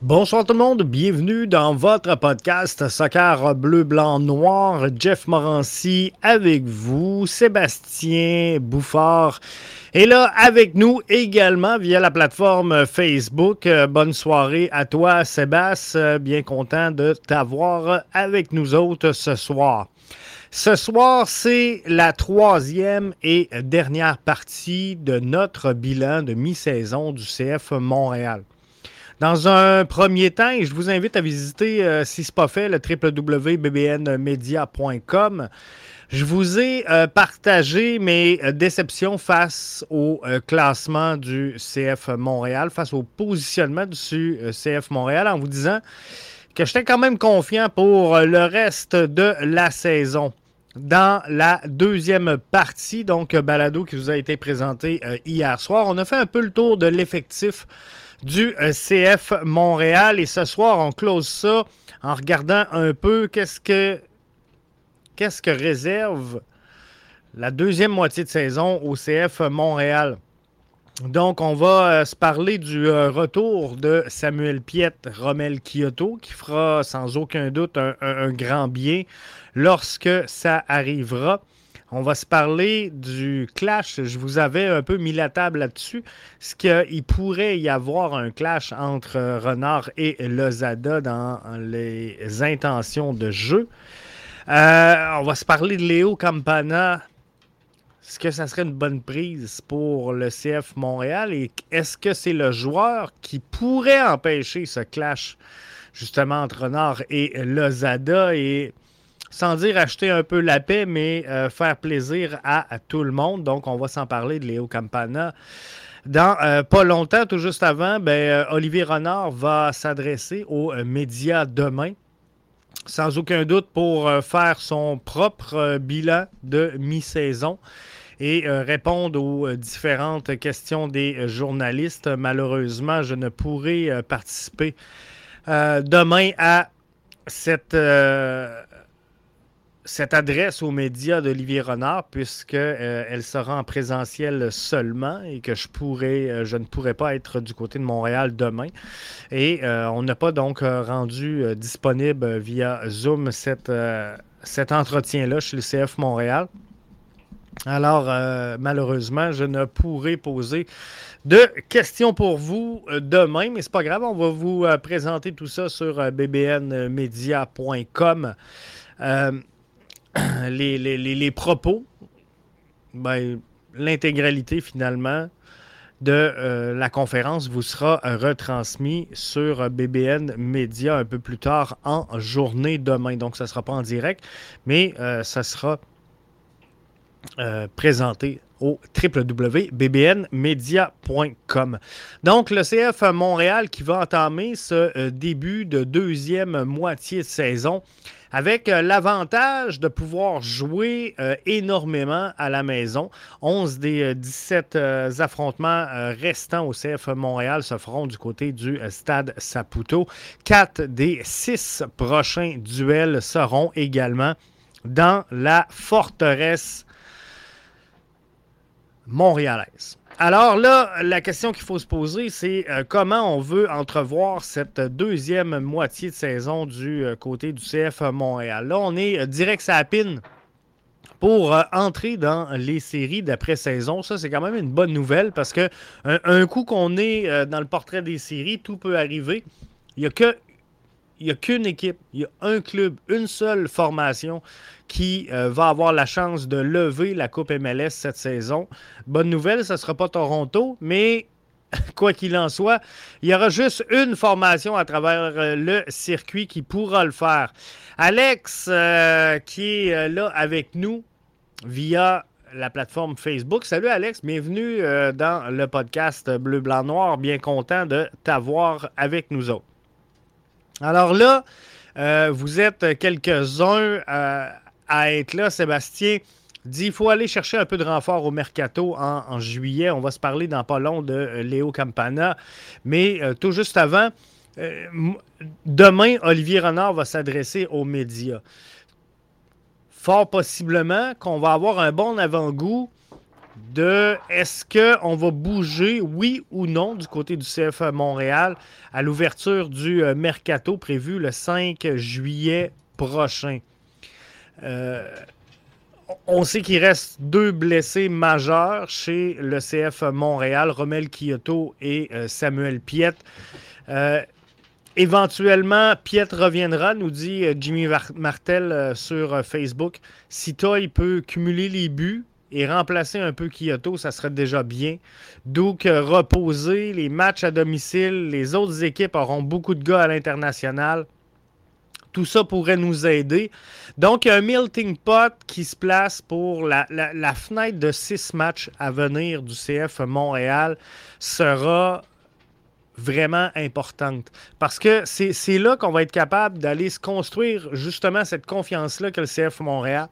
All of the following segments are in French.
Bonsoir tout le monde, bienvenue dans votre podcast Soccer Bleu, Blanc, Noir. Jeff Morancy avec vous, Sébastien Bouffard est là avec nous également via la plateforme Facebook. Euh, bonne soirée à toi Sébastien, bien content de t'avoir avec nous autres ce soir. Ce soir, c'est la troisième et dernière partie de notre bilan de mi-saison du CF Montréal. Dans un premier temps, je vous invite à visiter, euh, si ce n'est pas fait, le www.bbnmedia.com. Je vous ai euh, partagé mes euh, déceptions face au classement du CF Montréal, face au positionnement du CF Montréal, en vous disant que j'étais quand même confiant pour le reste de la saison. Dans la deuxième partie, donc balado qui vous a été présenté hier soir, on a fait un peu le tour de l'effectif du euh, CF Montréal. Et ce soir, on close ça en regardant un peu qu'est-ce que, qu'est-ce que réserve la deuxième moitié de saison au CF Montréal. Donc, on va euh, se parler du euh, retour de Samuel Piette, Romel Kyoto, qui fera sans aucun doute un grand bien lorsque ça arrivera. On va se parler du clash. Je vous avais un peu mis la table là-dessus. Ce qu'il pourrait y avoir un clash entre Renard et Lozada dans les intentions de jeu? Euh, on va se parler de Léo Campana. Est-ce que ça serait une bonne prise pour le CF Montréal? Et est-ce que c'est le joueur qui pourrait empêcher ce clash justement entre Renard et Lozada? Et sans dire acheter un peu la paix, mais euh, faire plaisir à, tout le monde. Donc, on va s'en parler de Léo Campana. Dans euh, pas longtemps, tout juste avant, ben, euh, Olivier Renard va s'adresser aux médias demain, sans aucun doute pour faire son propre bilan de mi-saison et répondre aux différentes questions des journalistes. Malheureusement, je ne pourrai participer demain à cette cette adresse aux médias d'Olivier Renard, puisqu'elle euh, elle sera en présentiel seulement et que je, euh, ne pourrai pas être du côté de Montréal demain. Et euh, on n'a pas donc rendu disponible via Zoom cet entretien-là chez le CF Montréal. Alors, malheureusement, je ne pourrai poser de questions pour vous demain, mais c'est pas grave, on va vous présenter tout ça sur bbnmedia.com. les, propos, ben, l'intégralité finalement de euh, la conférence vous sera retransmis sur BBN Média un peu plus tard en journée demain. Donc, ça ne sera pas en direct, mais euh, ça sera euh, présenté au www.bbnmedia.com. Donc, le CF Montréal qui va entamer ce début de deuxième moitié de saison avec euh, l'avantage de pouvoir jouer euh, énormément à la maison. 11 des 17 euh, affrontements restants au CF Montréal se feront du côté du stade Saputo. 4 des 6 prochains duels seront également dans la forteresse montréalaise. Alors là, la question qu'il faut se poser, c'est euh, comment on veut entrevoir cette deuxième moitié de saison du euh, côté du CF Montréal. Là, on est euh, direct sa pine pour entrer dans les séries d'après-saison. Ça, c'est quand même une bonne nouvelle parce que un, coup qu'on est dans le portrait des séries, tout peut arriver. Il n'y a que il n'y a qu'une équipe, il y a un club, une seule formation qui euh, va avoir la chance de lever la Coupe MLS cette saison. Bonne nouvelle, ce ne sera pas Toronto, mais quoi qu'il en soit, il y aura juste une formation à travers euh, le circuit qui pourra le faire. Alex, euh, qui est là avec nous via la plateforme Facebook. Salut Alex, bienvenue dans le podcast Bleu, Blanc, Noir. Bien content de t'avoir avec nous autres. Alors là, euh, vous êtes quelques-uns euh, à être là. Sébastien dit qu'il faut aller chercher un peu de renfort au mercato en, juillet. On va se parler dans pas long de euh, Léo Campana. Mais tout juste avant, demain, Olivier Renard va s'adresser aux médias. Fort possiblement qu'on va avoir un bon avant-goût de est-ce qu'on va bouger, oui ou non, du côté du CF Montréal à l'ouverture du euh, mercato prévu le 5 juillet prochain? Euh, on sait qu'il reste deux blessés majeurs chez le CF Montréal, Romel Kyoto et euh, Samuel Piet. éventuellement, Piet reviendra, nous dit Jimmy Martel sur Facebook. Si Toy peut cumuler les buts, et remplacer un peu Kyoto, ça serait déjà bien. Donc, reposer les matchs à domicile, les autres équipes auront beaucoup de gars à l'international. Tout ça pourrait nous aider. Donc, un melting pot qui se place pour la, fenêtre de six matchs à venir du CF Montréal sera vraiment importante. Parce que c'est là qu'on va être capable d'aller se construire justement cette confiance-là que le CF Montréal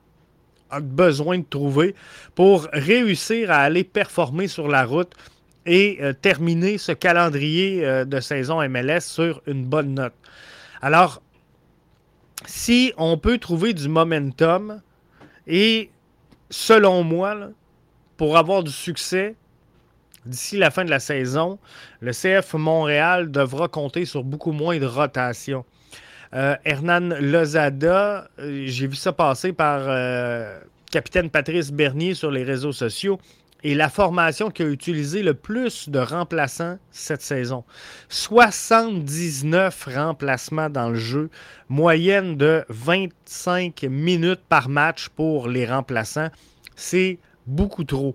a besoin de trouver pour réussir à aller performer sur la route et euh, terminer ce calendrier euh, de saison MLS sur une bonne note. Alors, si on peut trouver du momentum et selon moi, pour avoir du succès d'ici la fin de la saison, le CF Montréal devra compter sur beaucoup moins de rotation. Euh, Hernan Lozada, euh, j'ai vu ça passer par euh, capitaine Patrice Bernier sur les réseaux sociaux. Et la formation qui a utilisé le plus de remplaçants cette saison. 79 remplacements dans le jeu, moyenne de 25 minutes par match pour les remplaçants. C'est beaucoup trop.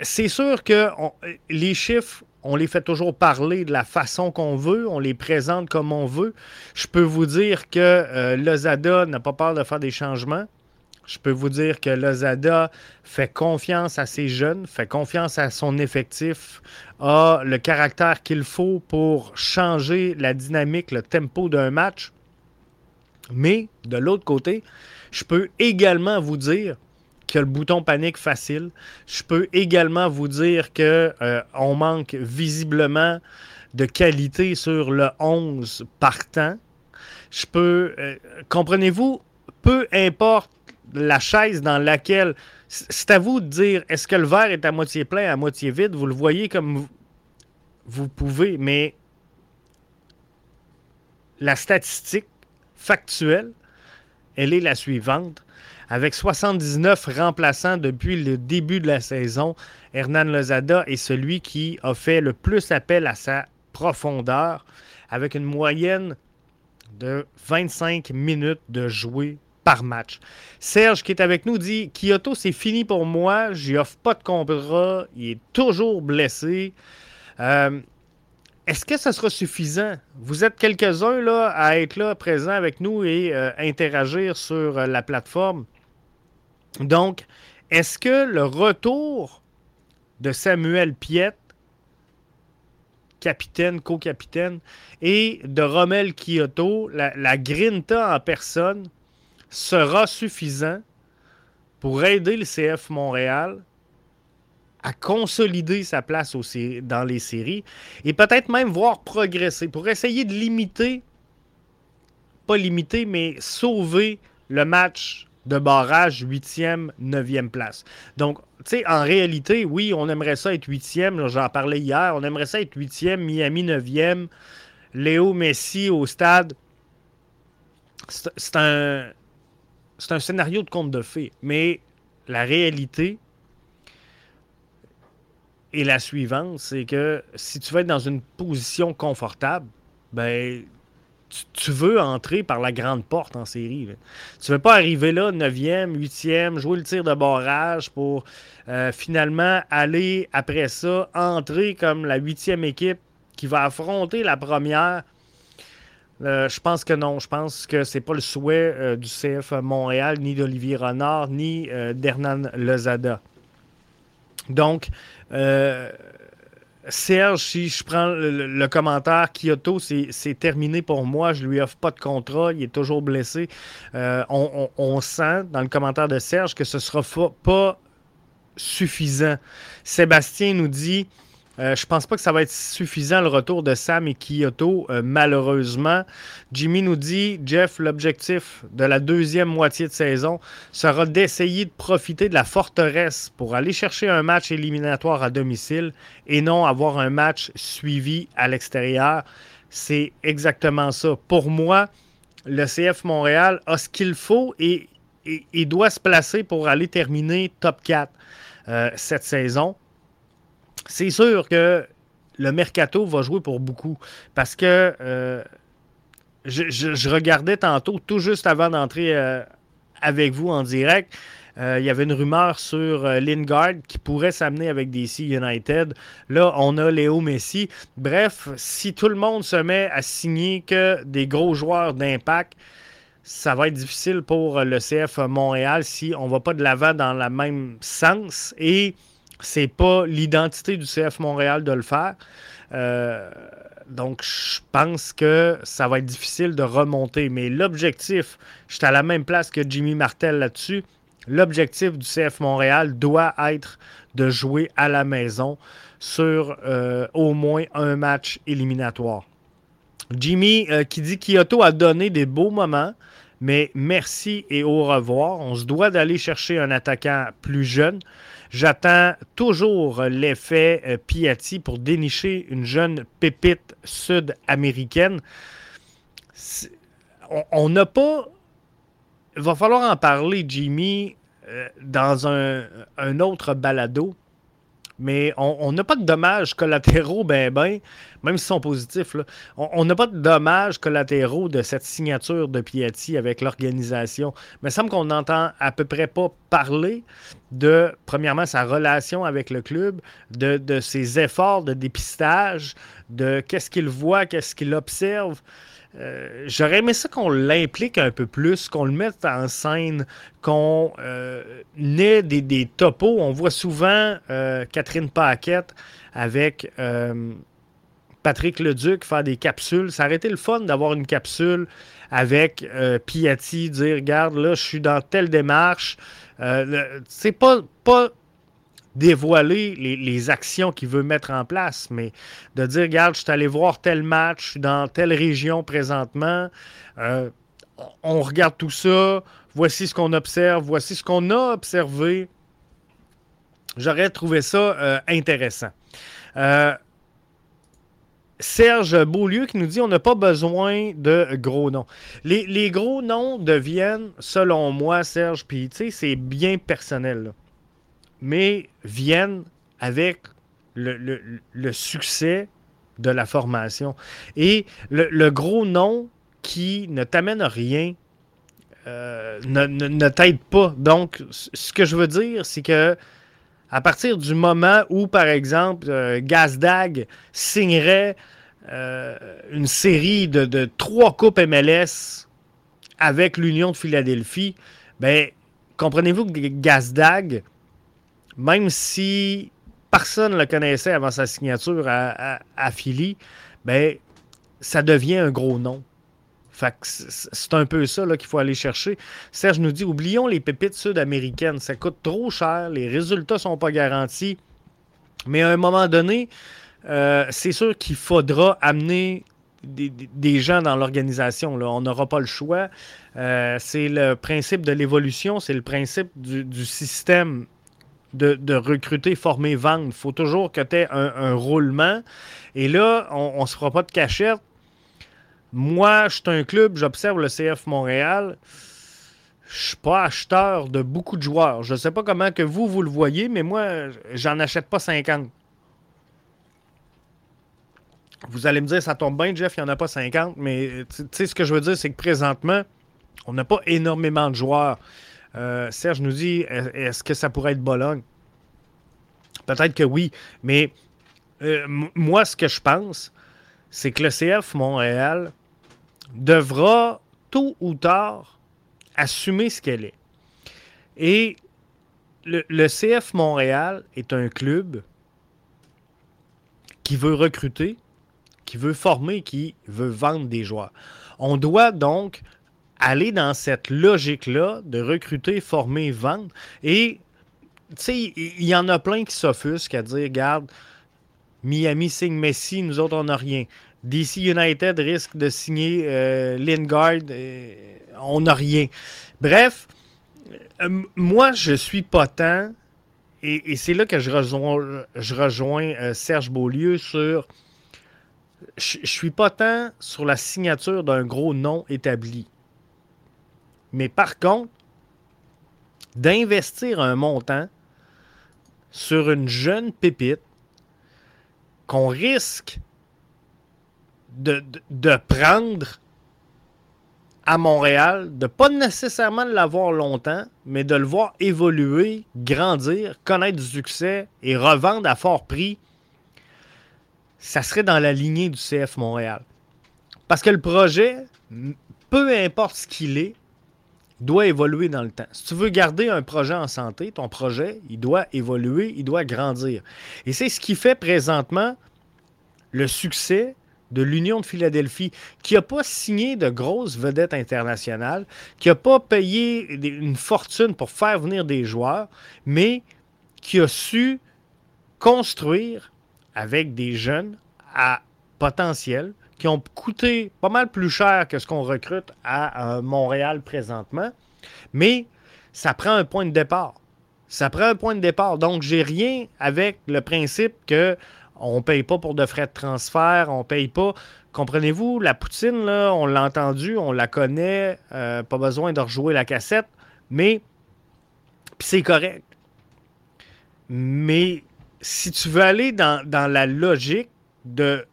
c'est sûr que les chiffres on les fait toujours parler de la façon qu'on veut, on les présente comme on veut. Je peux vous dire que euh, Lozada n'a pas peur de faire des changements. Je peux vous dire que Lozada fait confiance à ses jeunes, fait confiance à son effectif, a le caractère qu'il faut pour changer la dynamique, le tempo d'un match. Mais de l'autre côté, je peux également vous dire que le bouton panique facile. Je peux également vous dire qu'on euh, manque visiblement de qualité sur le 11 partant. Je peux, euh, comprenez-vous, peu importe la chaise dans laquelle, c'est à vous de dire est-ce que le verre est à moitié plein, à moitié vide? Vous le voyez comme vous pouvez, mais la statistique factuelle, elle est la suivante. Avec 79 remplaçants depuis le début de la saison, Hernan Lozada est celui qui a fait le plus appel à sa profondeur, avec une moyenne de 25 minutes de jouer par match. Serge, qui est avec nous, dit Kyoto, c'est fini pour moi. J'y offre pas de contrat. Il est toujours blessé. Euh, est-ce que ça sera suffisant? Vous êtes quelques-uns à être là présents avec nous et euh, interagir sur euh, la plateforme. Donc, est-ce que le retour de Samuel Piet, capitaine, co-capitaine, et de Rommel Kyoto, la, Grinta en personne, sera suffisant pour aider le CF Montréal à consolider sa place dans les séries et peut-être même voir progresser pour essayer de limiter, pas limiter, mais sauver le match de barrage, 8e, 9e place. Donc, tu sais, en réalité, oui, on aimerait ça être 8e. J'en parlais hier. On aimerait ça être 8e, Miami 9e, Léo Messi au stade. C'est un, un scénario de conte de fées. Mais la réalité est la suivante c'est que si tu veux être dans une position confortable, ben tu, veux entrer par la grande porte en série. Tu ne veux pas arriver là, 9e, 8e, jouer le tir de barrage pour euh, finalement aller après ça, entrer comme la huitième équipe qui va affronter la première. Euh, je pense que non. Je pense que c'est pas le souhait euh, du CF Montréal, ni d'Olivier Renard, ni d'Hernan Lozada. Donc, Serge, si je prends le, commentaire, Kyoto, c'est terminé pour moi. Je lui offre pas de contrat. Il est toujours blessé. Euh, on, sent dans le commentaire de Serge que ce ne sera pas suffisant. Sébastien nous dit Euh, je pense pas que ça va être suffisant le retour de Sam et Kyoto, euh, malheureusement. Jimmy nous dit Jeff, l'objectif de la deuxième moitié de saison sera d'essayer de profiter de la forteresse pour aller chercher un match éliminatoire à domicile et non avoir un match suivi à l'extérieur. C'est exactement ça. Pour moi, le CF Montréal a ce qu'il faut et, doit se placer pour aller terminer top 4 euh, cette saison. C'est sûr que le mercato va jouer pour beaucoup parce que euh, je, regardais tantôt, tout juste avant d'entrer euh, avec vous en direct, il y avait une rumeur sur Lingard qui pourrait s'amener avec DC United. Là, on a Léo Messi. Bref, si tout le monde se met à signer que des gros joueurs d'impact, ça va être difficile pour le CF Montréal si on ne va pas de l'avant dans le même sens. Et c'est pas l'identité du CF Montréal de le faire. Euh, donc, je pense que ça va être difficile de remonter. Mais l'objectif, je suis à la même place que Jimmy Martel là-dessus. L'objectif du CF Montréal doit être de jouer à la maison sur euh, au moins un match éliminatoire. Jimmy euh, qui dit Kyoto a donné des beaux moments, mais merci et au revoir. On se doit d'aller chercher un attaquant plus jeune. J'attends toujours l'effet euh, Piatti pour dénicher une jeune pépite sud-américaine. On n'a pas. Il va falloir en parler, Jimmy, euh, dans un, un autre balado mais on n'a pas de dommages collatéraux, ben, ben, même s'ils sont positifs. On n'a pas de dommages collatéraux de cette signature de Piatti avec l'organisation. Mais il semble qu'on n'entend à peu près pas parler de, premièrement, sa relation avec le club, de, de ses efforts de dépistage, de qu'est-ce qu'il voit, qu'est-ce qu'il observe. Euh, j'aurais aimé ça qu'on l'implique un peu plus, qu'on le mette en scène, qu'on euh, ait des, topos. On voit souvent euh, Catherine Paquette avec Patrick Leduc faire des capsules. Ça aurait été le fun d'avoir une capsule avec Piatti, dire Regarde, là, je suis dans telle démarche. c'est pas, pas dévoiler les, actions qu'il veut mettre en place, mais de dire, regarde, je suis allé voir tel match, dans telle région présentement, euh, on regarde tout ça, voici ce qu'on observe, voici ce qu'on a observé. J'aurais trouvé ça euh, intéressant. Euh, Serge Beaulieu qui nous dit on n'a pas besoin de gros noms. Les, gros noms deviennent, selon moi, Serge, puis c'est bien personnel. Mais viennent avec le, succès de la formation. Et le, gros nom qui ne t'amène à rien euh, ne, t'aide pas. Donc, ce que je veux dire, c'est que à partir du moment où, par exemple, euh, Gazdag signerait euh, une série de, trois coupes MLS avec l'Union de Philadelphie, ben, comprenez-vous que Gazdag, même si personne ne le connaissait avant sa signature à, Philly, ben, ça devient un gros nom. c'est un peu ça qu'il faut aller chercher. Serge nous dit oublions les pépites sud-américaines. Ça coûte trop cher, les résultats ne sont pas garantis. Mais à un moment donné, euh, c'est sûr qu'il faudra amener des, gens dans l'organisation. On n'aura pas le choix. Euh, c'est le principe de l'évolution, c'est le principe du système de, recruter, former, vendre. Il faut toujours que tu aies un, roulement. Et là, on ne se fera pas de cachette. Moi, je suis un club, j'observe le CF Montréal. Je ne suis pas acheteur de beaucoup de joueurs. Je ne sais pas comment que vous, vous le voyez, mais moi, j'en achète pas 50. Vous allez me dire, ça tombe bien, Jeff, il n'y en a pas 50, mais tu sais, ce que je veux dire, c'est que présentement, on n'a pas énormément de joueurs. Euh, Serge nous dit est-ce que ça pourrait être Bologne? Peut-être que oui, mais euh, moi, ce que je pense, c'est que le CF Montréal devra tôt ou tard assumer ce qu'elle est. Et le, le, CF Montréal est un club qui veut recruter, qui veut former, qui veut vendre des joueurs. On doit donc aller dans cette logique-là de recruter, former, vendre. Et, tu sais, il y en a plein qui s'offusquent à dire, regarde, Miami signe Messi, nous autres, on n'a rien. DC United risque de signer euh, Lingard, euh, on n'a rien. Bref, euh, moi, je suis pas tant, et, c'est là que je rejoins, je rejoins Serge Beaulieu sur. Je, suis pas tant sur la signature d'un gros nom établi. Mais par contre, d'investir un montant sur une jeune pépite qu'on risque de, prendre à Montréal, de pas nécessairement l'avoir longtemps, mais de le voir évoluer, grandir, connaître du succès et revendre à fort prix, ça serait dans la lignée du CF Montréal. Parce que le projet, peu importe ce qu'il est, doit évoluer dans le temps. Si tu veux garder un projet en santé, ton projet, il doit évoluer, il doit grandir. Et c'est ce qui fait présentement le succès de l'Union de Philadelphie, qui n'a pas signé de grosses vedettes internationales, qui n'a pas payé une fortune pour faire venir des joueurs, mais qui a su construire avec des jeunes à potentiel, qui ont coûté pas mal plus cher que ce qu'on recrute à euh, Montréal présentement. Mais ça prend un point de départ. Ça prend un point de départ. Donc, j'ai rien avec le principe que on ne paye pas pour de frais de transfert, on ne paye pas. Comprenez-vous, la poutine, là, on l'a entendu, on la connaît, euh, pas besoin de rejouer la cassette, mais c'est correct. Mais si tu veux aller dans, dans la logique de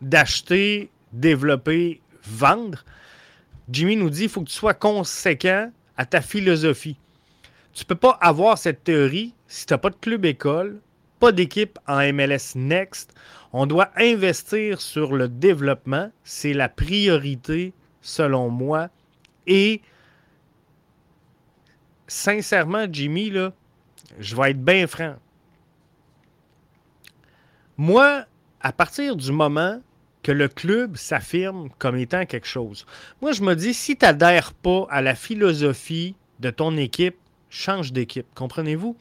d'acheter, développer, vendre, Jimmy nous dit il faut que tu sois conséquent à ta philosophie. Tu ne peux pas avoir cette théorie si tu n'as pas de club école, pas d'équipe en MLS Next. On doit investir sur le développement. C'est la priorité, selon moi. Et sincèrement, Jimmy, là, je vais être bien franc. Moi, à partir du moment que le club s'affirme comme étant quelque chose. Moi, je me dis, si tu n'adhères pas à la philosophie de ton équipe, change d'équipe. Comprenez-vous?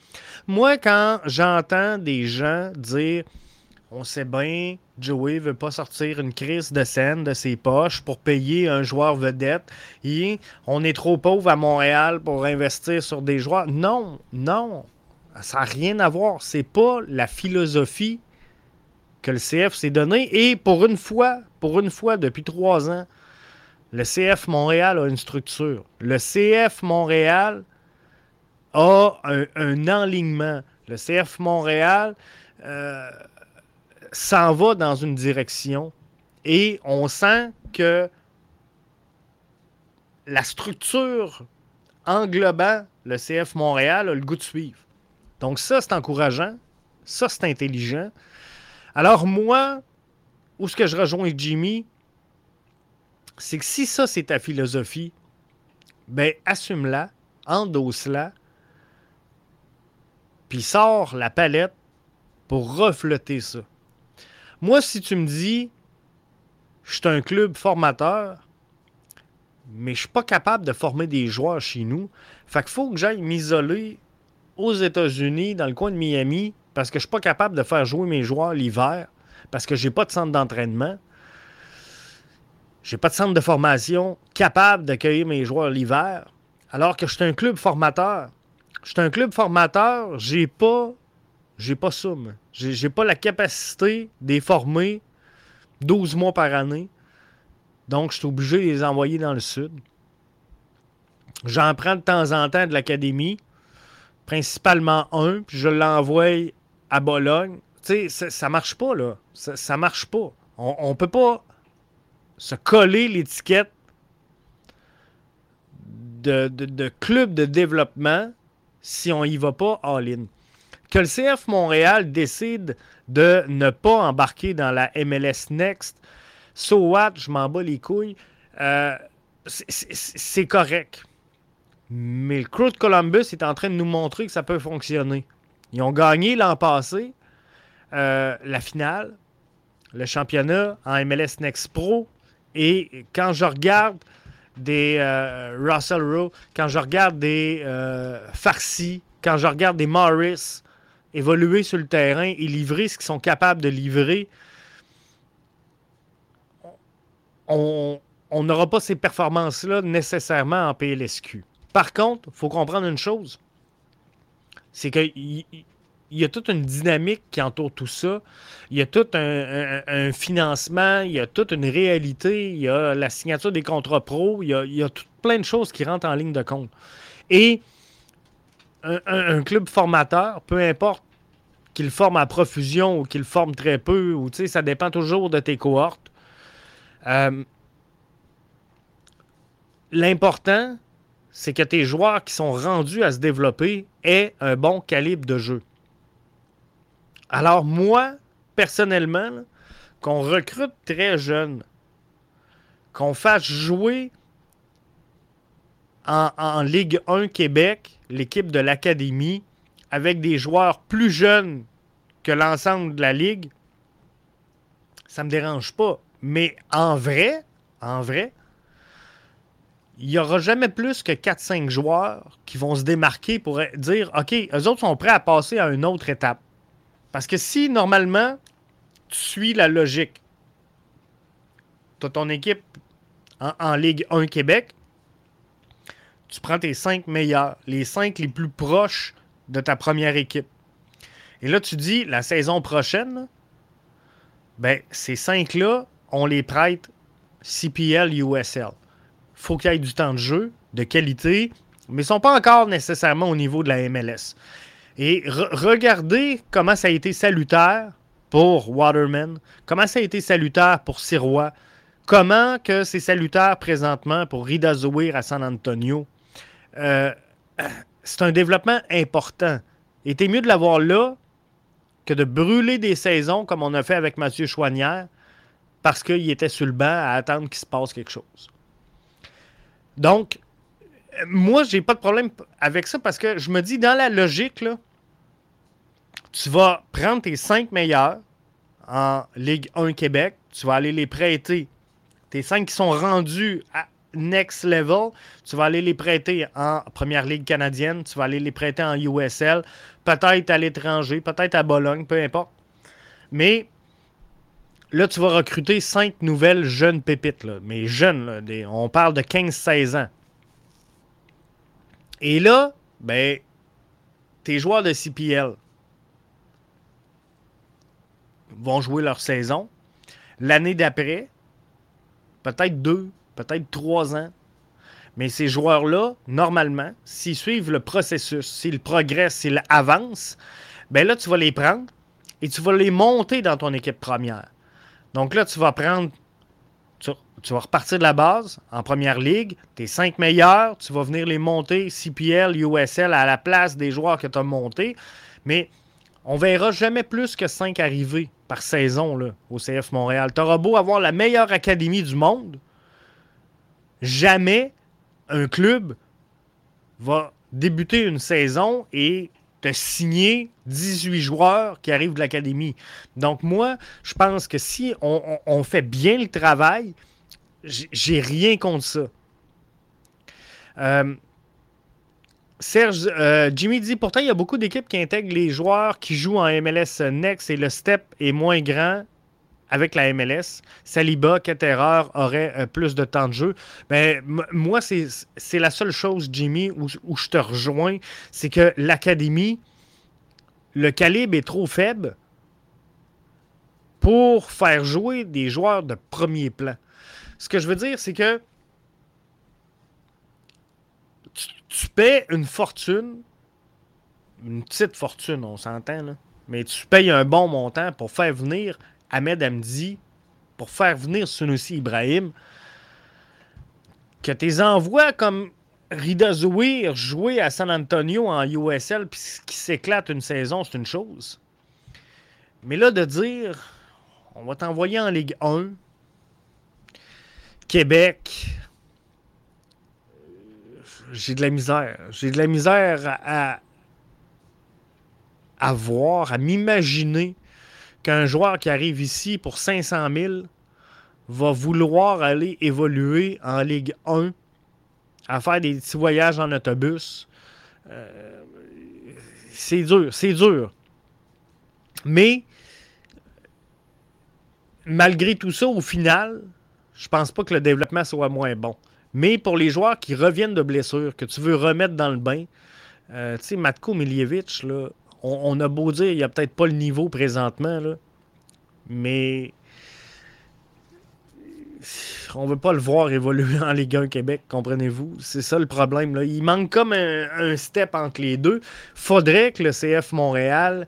Moi, quand j'entends des gens dire on sait bien, Joey veut pas sortir une crise de scène de ses poches pour payer un joueur vedette. Et on est trop pauvre à Montréal pour investir sur des joueurs. Non, non. Ça n'a rien à voir. C'est pas la philosophie que le CF s'est donné. Et pour une fois, pour une fois depuis trois ans, le CF Montréal a une structure. Le CF Montréal a un, enlignement. Le CF Montréal euh, s'en va dans une direction et on sent que la structure englobant le CF Montréal a le goût de suivre. Donc ça, c'est encourageant. Ça, c'est intelligent. Alors moi, où ce que je rejoins Jimmy, c'est que si ça, c'est ta philosophie, ben assume-la, endosse-la, puis sors la palette pour refléter ça. Moi, si tu me dis, je suis un club formateur, mais je suis pas capable de former des joueurs chez nous, fait faut que j'aille m'isoler aux États-Unis, dans le coin de Miami, parce que je ne suis pas capable de faire jouer mes joueurs l'hiver, parce que je n'ai pas de centre d'entraînement. J'ai pas de centre de formation capable d'accueillir mes joueurs l'hiver, alors que je suis un club formateur. Je suis un club formateur, j'ai pas j'ai pas ça. J'ai pas la capacité de former 12 mois par année. Donc, je suis obligé de les envoyer dans le sud. J'en prends de temps en temps de l'académie, principalement un, puis je l'envoie à Bologne. Tu sais, ça, marche pas, là. Ça, marche pas. On, ne peut pas se coller l'étiquette de, de, club de développement si on y va pas all-in. Que le CF Montréal décide de ne pas embarquer dans la MLS Next, so what, je m'en bats les couilles, euh, c'est correct. Mais le Crew de Columbus est en train de nous montrer que ça peut fonctionner. Ils ont gagné l'an passé euh, la finale, le championnat en MLS Next Pro. Et quand je regarde des euh, Russell Rowe, quand je regarde des euh, Farsi, quand je regarde des Morris, évoluer sur le terrain et livrer ce qu'ils sont capables de livrer, on n'aura pas ces performances-là nécessairement en PLSQ. Par contre, il faut comprendre une chose, c'est qu'il y, a toute une dynamique qui entoure tout ça. Il y a tout un, financement, il y a toute une réalité, il y a la signature des contrats pro, il y a, y a plein de choses qui rentrent en ligne de compte. Et un, club formateur, peu importe qu'il forme à profusion ou qu'il forme très peu, ou ça dépend toujours de tes cohortes. Euh, l'important, c'est que tes joueurs qui sont rendus à se développer aient un bon calibre de jeu. Alors moi, personnellement, qu'on recrute très jeune, qu'on fasse jouer en, Ligue 1 Québec, l'équipe de l'Académie, avec des joueurs plus jeunes que l'ensemble de la Ligue, ça ne me dérange pas. Mais en vrai, en vrai, il n'y aura jamais plus que 4-5 joueurs qui vont se démarquer pour dire OK, eux autres sont prêts à passer à une autre étape. Parce que si normalement, tu suis la logique, tu as ton équipe en, Ligue 1 Québec, tu prends tes cinq meilleurs, les cinq les plus proches de ta première équipe. Et là, tu dis, la saison prochaine, ben, ces cinq-là, on les prête CPL, USL. Faut qu'il y ait du temps de jeu, de qualité, mais ils ne sont pas encore nécessairement au niveau de la MLS. Et regardez comment ça a été salutaire pour Waterman, comment ça a été salutaire pour Sirois, comment que c'est salutaire présentement pour Rida Zouir à San Antonio. Euh, c'est un développement important. Et c'est mieux de l'avoir là que de brûler des saisons comme on a fait avec Mathieu Chouanière parce qu'il était sur le banc à attendre qu'il se passe quelque chose. Donc, moi, j'ai pas de problème avec ça parce que je me dis, dans la logique, là, tu vas prendre tes cinq meilleurs en Ligue 1 Québec, tu vas aller les prêter. Tes cinq qui sont rendus à, next level, tu vas aller les prêter en Première Ligue canadienne, tu vas aller les prêter en USL, peut-être à l'étranger, peut-être à Bologne, peu importe. Mais là, tu vas recruter cinq nouvelles jeunes pépites, mais jeunes, on parle de 15-16 ans. Et là, ben, tes joueurs de CPL vont jouer leur saison. L'année d'après, peut-être deux, peut-être trois ans. Mais ces joueurs-là, normalement, s'ils suivent le processus, s'ils progressent, s'ils avancent, ben là, tu vas les prendre et tu vas les monter dans ton équipe première. Donc là, tu vas prendre, tu, vas repartir de la base en première ligue, tes cinq meilleurs, tu vas venir les monter CPL, USL à la place des joueurs que tu as montés. Mais on verra jamais plus que cinq arrivées par saison là, au CF Montréal. Tu auras beau avoir la meilleure académie du monde jamais un club va débuter une saison et te signer 18 joueurs qui arrivent de l'académie. Donc moi, je pense que si on, fait bien le travail, j'ai rien contre ça. Euh, Serge, euh, Jimmy dit pourtant il y a beaucoup d'équipes qui intègrent les joueurs qui jouent en MLS Next et le step est moins grand avec la MLS, Saliba, Ketterer auraient euh, plus de temps de jeu. Mais ben, moi, c'est la seule chose, Jimmy, où, je te rejoins, c'est que l'académie, le calibre est trop faible pour faire jouer des joueurs de premier plan. Ce que je veux dire, c'est que tu, tu, paies une fortune, une petite fortune, on s'entend, mais tu payes un bon montant pour faire venir Ahmed Hamdi pour faire venir Sunusi Ibrahim, que tes envois comme Rida Zouir jouer à San Antonio en USL puis qui s'éclate une saison, c'est une chose. Mais là, de dire on va t'envoyer en Ligue 1, Québec, j'ai de la misère. J'ai de la misère à, à voir, à m'imaginer qu'un joueur qui arrive ici pour 500 000 va vouloir aller évoluer en Ligue 1, à faire des petits voyages en autobus. Euh, c'est dur, c'est dur. Mais malgré tout ça, au final, je pense pas que le développement soit moins bon. Mais pour les joueurs qui reviennent de blessure, que tu veux remettre dans le bain, euh, tu sais, Matko Miljevic, là, on, a beau dire, il n'y a peut-être pas le niveau présentement, mais on ne veut pas le voir évoluer en Ligue 1 Québec, comprenez-vous? C'est ça le problème. Il manque comme un, step entre les deux. faudrait que le CF Montréal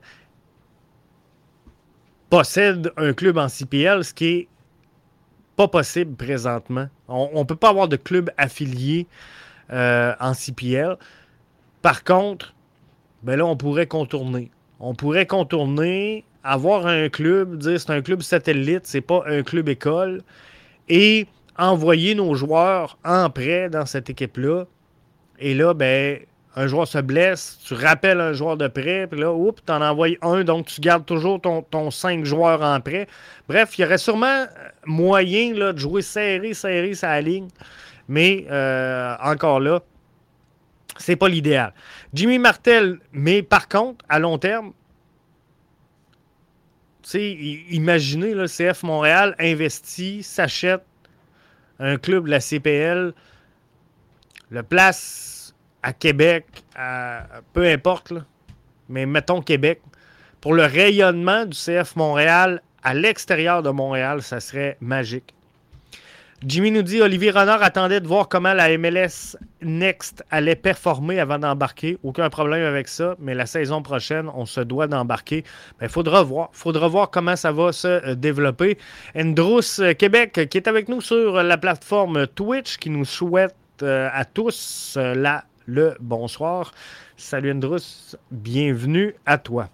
possède un club en CPL, ce qui est pas possible présentement. On ne peut pas avoir de club affilié euh, en CPL. Par contre, ben là, on pourrait contourner. On pourrait contourner, avoir un club, dire c'est un club satellite, c'est pas un club école, et envoyer nos joueurs en prêt dans cette équipe-là. Et là, ben, un joueur se blesse, tu rappelles un joueur de prêt, puis là, oups, tu en envoies un, donc tu gardes toujours ton, 5 joueurs en prêt. Bref, il y aurait sûrement moyen là, de jouer serré, serré sa ligne. Mais euh, encore là, c'est pas l'idéal. Jimmy Martel, mais par contre, à long terme, imaginez, le CF Montréal investit, s'achète un club de la CPL, le place à Québec, peu importe, mais mettons Québec, pour le rayonnement du CF Montréal à l'extérieur de Montréal, ça serait magique. Jimmy nous dit Olivier Renard attendait de voir comment la MLS Next allait performer avant d'embarquer. Aucun problème avec ça, mais la saison prochaine, on se doit d'embarquer. Il faudra voir. comment ça va se euh, développer. Andros euh, Québec, qui est avec nous sur la plateforme Twitch, qui nous souhaite euh, à tous le bonsoir. Salut Andros, bienvenue à toi.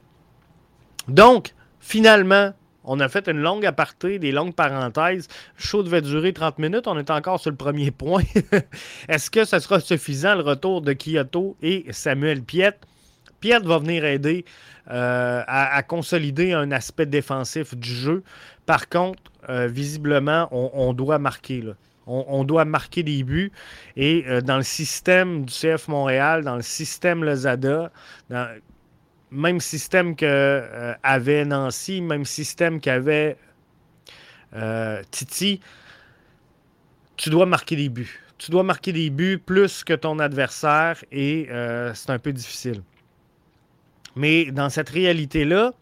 Donc, finalement, on a fait une longue aparté, des longues parenthèses. Show devait durer 30 minutes. On est encore sur le premier point. Est-ce que ce sera suffisant le retour de Kyoto et Samuel Piette? Piette va venir aider euh, à, consolider un aspect défensif du jeu. Par contre, euh, visiblement, on, doit marquer. On, doit marquer des buts. Et euh, dans le système du CF Montréal, dans le système Lozada, même système qu'avait euh, Nancy, même système qu'avait euh, Titi, tu dois marquer des buts. Tu dois marquer des buts plus que ton adversaire et euh, c'est un peu difficile. Mais dans cette réalité-là,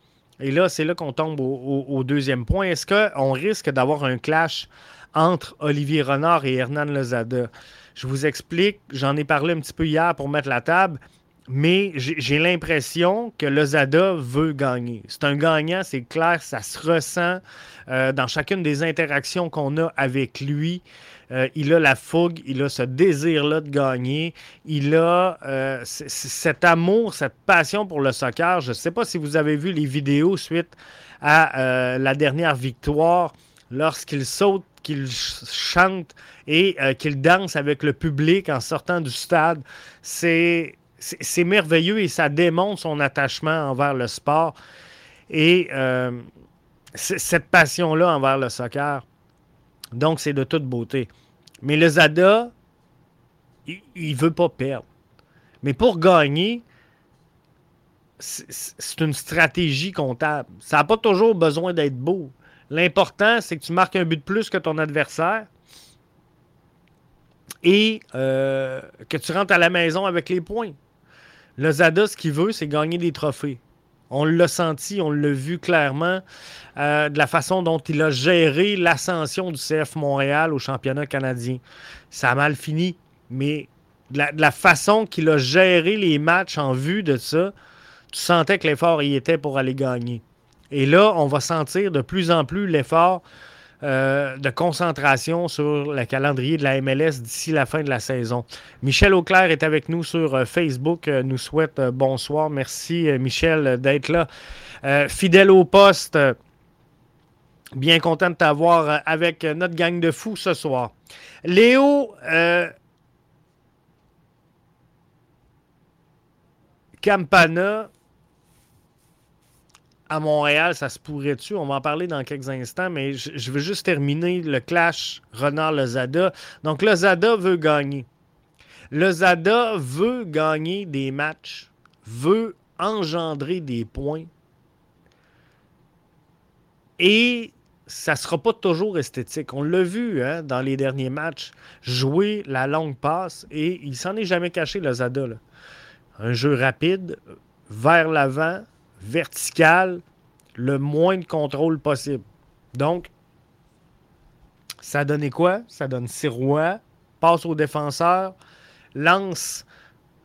et là, c'est là qu'on tombe au, deuxième point, est-ce qu'on risque d'avoir un clash entre Olivier Renard et Hernan Lozada? Je vous explique, j'en ai parlé un petit peu hier pour mettre la table mais j'ai l'impression que Lozada veut gagner. C'est un gagnant, c'est clair, ça se ressent euh, dans chacune des interactions qu'on a avec lui. Euh, il a la fougue, il a ce désir-là de gagner, il a euh, cet amour, cette passion pour le soccer. Je ne sais pas si vous avez vu les vidéos suite à la dernière victoire, lorsqu'il saute, qu'il chante et qu'il danse avec le public en sortant du stade. C'est c'est merveilleux et ça démontre son attachement envers le sport et euh, cette passion-là envers le soccer. Donc, c'est de toute beauté. Mais le Zada, il ne veut pas perdre. Mais pour gagner, c'est une stratégie comptable. Ça n'a pas toujours besoin d'être beau. L'important, c'est que tu marques un but de plus que ton adversaire et euh, que tu rentres à la maison avec les points. Le Zada, ce qu'il veut, c'est gagner des trophées. On l'a senti, on l'a vu clairement euh, de la façon dont il a géré l'ascension du CF Montréal au championnat canadien. Ça a mal fini, mais de la, façon qu'il a géré les matchs en vue de ça, tu sentais que l'effort y était pour aller gagner. Et là, on va sentir de plus en plus l'effort euh, de concentration sur le calendrier de la MLS d'ici la fin de la saison. Michel Auclair est avec nous sur euh, Facebook, euh, nous souhaite bonsoir. Merci Michel d'être là. fidèle au poste, bien content de t'avoir avec notre gang de fous ce soir. Léo, Campana, à Montréal, ça se pourrait-tu? On va en parler dans quelques instants, mais je, veux juste terminer le clash Renard-Lozada. Donc, Lozada veut gagner. Lozada veut gagner des matchs, veut engendrer des points. Et ça ne sera pas toujours esthétique. On l'a vu hein, dans les derniers matchs, jouer la longue passe et il s'en est jamais caché, le Zada. Un jeu rapide, vers l'avant, vertical, le moins de contrôle possible. Donc, ça donné quoi? Ça donne Sirois, passe au défenseur, lance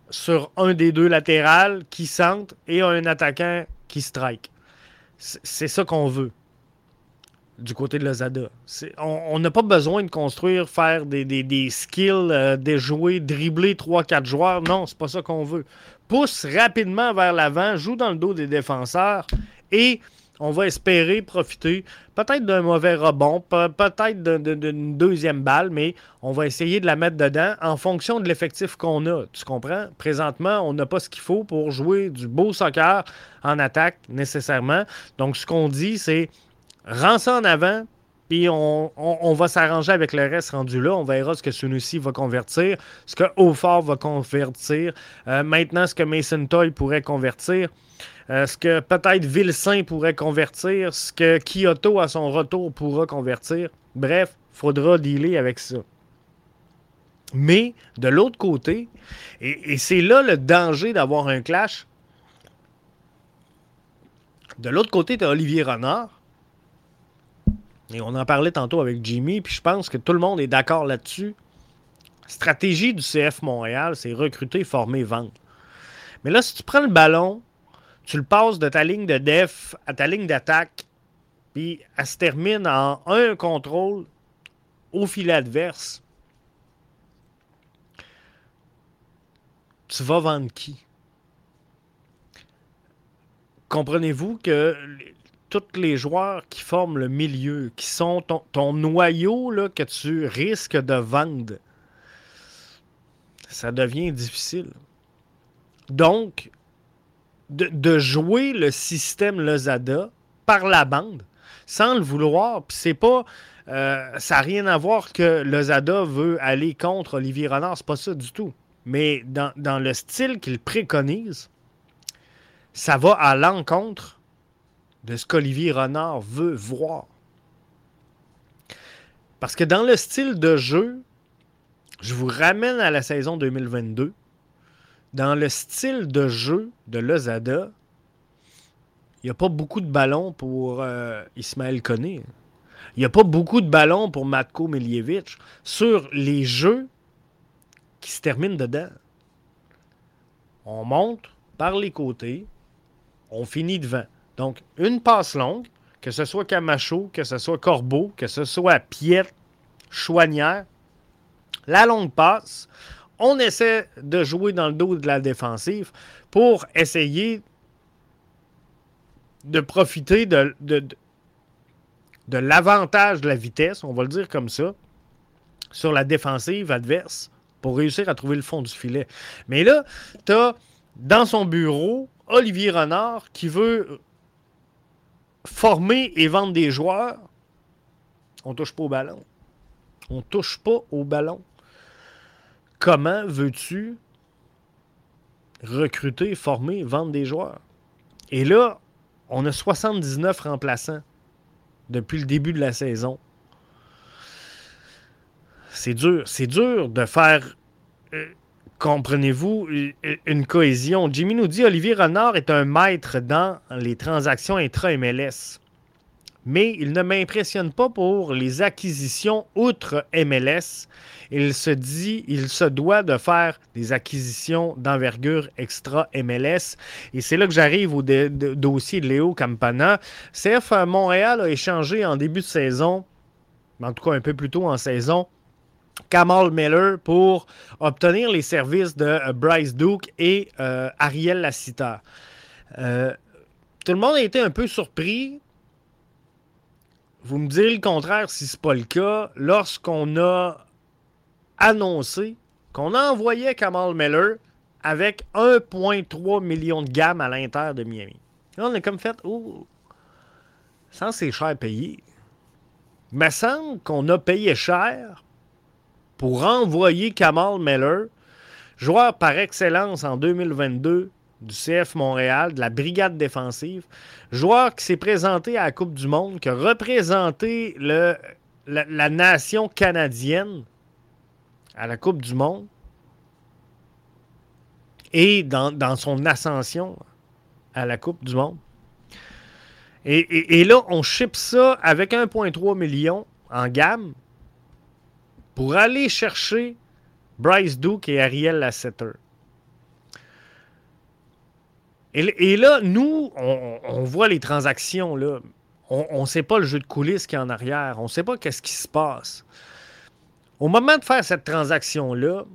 sur un des deux latérales qui centre et un attaquant qui strike. C'est ça qu'on veut du côté de Lozada. On n'a pas besoin de construire, faire des, des, skills, euh, déjouer, dribbler 3-4 joueurs. Non, c'est pas ça qu'on veut. Pousse rapidement vers l'avant, joue dans le dos des défenseurs et on va espérer profiter peut-être d'un mauvais rebond, peut-être d'une deuxième balle, mais on va essayer de la mettre dedans en fonction de l'effectif qu'on a. Tu comprends? Présentement, on n'a pas ce qu'il faut pour jouer du beau soccer en attaque nécessairement. Donc, ce qu'on dit, c'est rends en avant, puis on, va s'arranger avec le reste rendu là. On verra ce que Sunusi va convertir, ce que Aufort va convertir, euh, maintenant ce que Mason Toy pourrait convertir. Euh, ce que peut-être Vilsain pourrait convertir, ce que Kyoto à son retour pourra convertir. Bref, faudra dealer avec ça. Mais de l'autre côté, et, c'est là le danger d'avoir un clash, de l'autre côté, tu as Olivier Renard. Et on en parlait tantôt avec Jimmy, puis je pense que tout le monde est d'accord là-dessus. Stratégie du CF Montréal, c'est recruter, former, vendre. Mais là, si tu prends le ballon, tu le passes de ta ligne de def à ta ligne d'attaque, puis elle se termine en un contrôle au filet adverse. Tu vas vendre qui? Comprenez-vous que tous les joueurs qui forment le milieu, qui sont ton, noyau là, que tu risques de vendre, ça devient difficile. Donc, de, jouer le système Lozada par la bande sans le vouloir. Puis c'est pas. Euh, ça n'a rien à voir que Lozada veut aller contre Olivier Renard. C'est pas ça du tout. Mais dans, dans le style qu'il préconise, ça va à l'encontre de ce qu'Olivier Renard veut voir. Parce que dans le style de jeu, je vous ramène à la saison 2022 dans le style de jeu de Lozada, il n'y a pas beaucoup de ballons pour euh, Ismaël Koné. Il n'y a pas beaucoup de ballons pour Matko Miljevic sur les jeux qui se terminent dedans. On monte par les côtés, on finit devant. Donc, une passe longue, que ce soit Camacho, que ce soit Corbeau, que ce soit Piet, Chouanière, la longue passe, on essaie de jouer dans le dos de la défensive pour essayer de profiter de, de, de l'avantage de la vitesse, on va le dire comme ça, sur la défensive adverse pour réussir à trouver le fond du filet. Mais là, tu as dans son bureau Olivier Renard qui veut former et vendre des joueurs. On touche pas au ballon. On touche pas au ballon comment veux-tu recruter, former, vendre des joueurs? Et là, on a 79 remplaçants depuis le début de la saison. C'est dur. C'est dur de faire, euh, comprenez-vous, une cohésion? Jimmy nous dit Olivier Renard est un maître dans les transactions intra-MLS. Mais il ne m'impressionne pas pour les acquisitions outre MLS il se dit, il se doit de faire des acquisitions d'envergure extra MLS. Et c'est là que j'arrive au dossier de Léo Campana. CF Montréal a échangé en début de saison, en tout cas un peu plus tôt en saison, Kamal Miller pour obtenir les services de euh, Bryce Duke et euh, Ariel Lassiter. Euh, tout le monde a été un peu surpris. Vous me direz le contraire si ce n'est pas le cas. Lorsqu'on a annoncé qu'on envoyait Kamal Miller avec 1,3 million de gamme à l'intérieur de Miami. On est comme fait, oh, ça c'est cher payé. Il me semble qu'on a payé cher pour envoyer Kamal Miller, joueur par excellence en 2022 du CF Montréal, de la brigade défensive. Joueur qui s'est présenté à la Coupe du Monde, qui a représenté le, la, nation canadienne à la Coupe du Monde et dans, son ascension à la Coupe du Monde. Et, et là, on ship ça avec 1,3 million en gamme pour aller chercher Bryce Duke et Ariel Lasseter. Et, là, nous, on, voit les transactions, là. On ne sait pas le jeu de coulisses qui est en arrière. On ne sait pas qu'est-ce qui se passe. Au moment de faire cette transaction-là,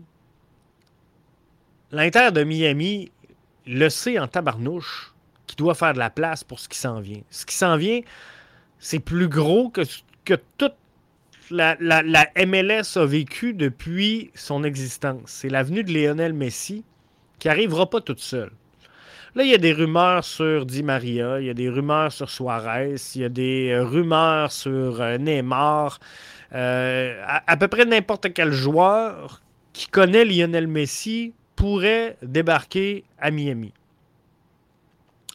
l'Inter de Miami le sait en tabarnouche qu'il doit faire de la place pour ce qui s'en vient. Ce qui s'en vient, c'est plus gros que, que toute la, MLS a vécu depuis son existence. C'est l'avenue de Lionel Messi qui n'arrivera pas toute seule. Là, il y a des rumeurs sur Di Maria, il y a des rumeurs sur Suarez, il y a des euh, rumeurs sur euh, Neymar. Euh, à, peu près n'importe quel joueur qui connaît Lionel Messi pourrait débarquer à Miami.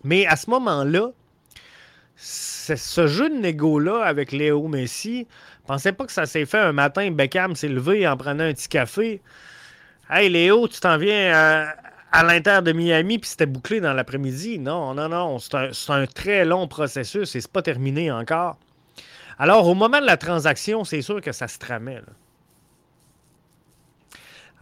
Mais à ce moment-là, ce jeu de négo-là avec Léo Messi, pensez pas que ça s'est fait un matin, Beckham s'est levé en prenant un petit café. Hey Léo, tu t'en viens à, à l'Inter de Miami, puis c'était bouclé dans l'après-midi. Non, non, non. C'est un, très long processus et c'est pas terminé encore. Alors, au moment de la transaction, c'est sûr que ça se tramait.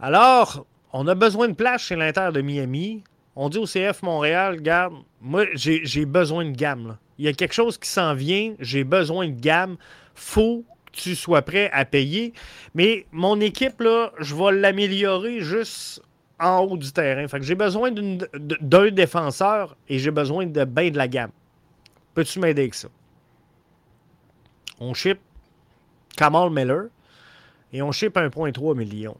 Alors, on a besoin de place chez l'Inter de Miami. On dit au CF Montréal, regarde, moi, j'ai besoin de gamme. Il y a quelque chose qui s'en vient, j'ai besoin de gamme. Faut tu sois prêt à payer. Mais mon équipe, là, je vais l'améliorer juste en haut du terrain. J'ai besoin d'un défenseur et j'ai besoin de bien de la gamme. Peux-tu m'aider avec ça? On ship Kamal Miller et on ship 1,3 million.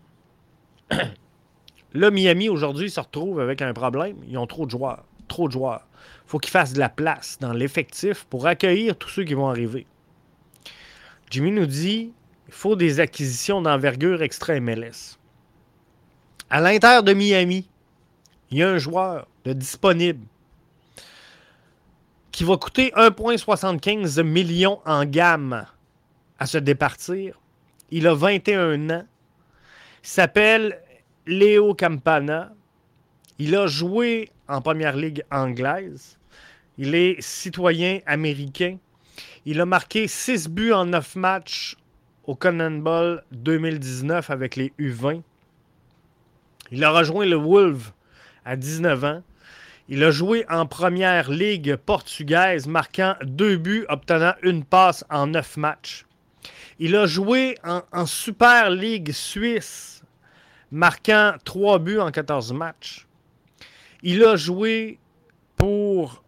Là, Miami aujourd'hui se retrouve avec un problème. Ils ont trop de joueurs. Trop de joueurs. Il faut qu'ils fassent de la place dans l'effectif pour accueillir tous ceux qui vont arriver. Jimmy nous dit il faut des acquisitions d'envergure extra MLS. À l'Inter de Miami, il y a un joueur de disponible qui va coûter 1,75 million en gamme à se départir. Il a 21 ans. Il s'appelle Léo Campana. Il a joué en première ligue anglaise. Il est citoyen américain. Il a marqué 6 buts en 9 matchs au Conan Ball 2019 avec les U20. Il a rejoint le Wolves à 19 ans. Il a joué en première ligue portugaise, marquant deux buts, obtenant une passe en neuf matchs. Il a joué en, Super League suisse, marquant trois buts en 14 matchs. Il a joué pour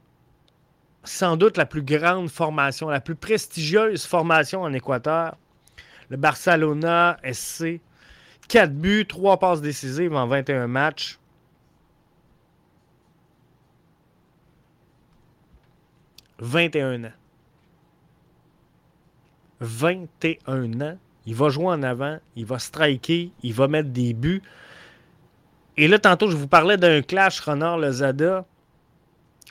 sans doute la plus grande formation, la plus prestigieuse formation en Équateur, le Barcelona SC. 4 buts, 3 passes décisives en 21 matchs. « 21 ans. 21 ans. Il va jouer en avant, il va striker, il va mettre des buts. Et là, tantôt, je vous parlais d'un clash Renard-Lozada.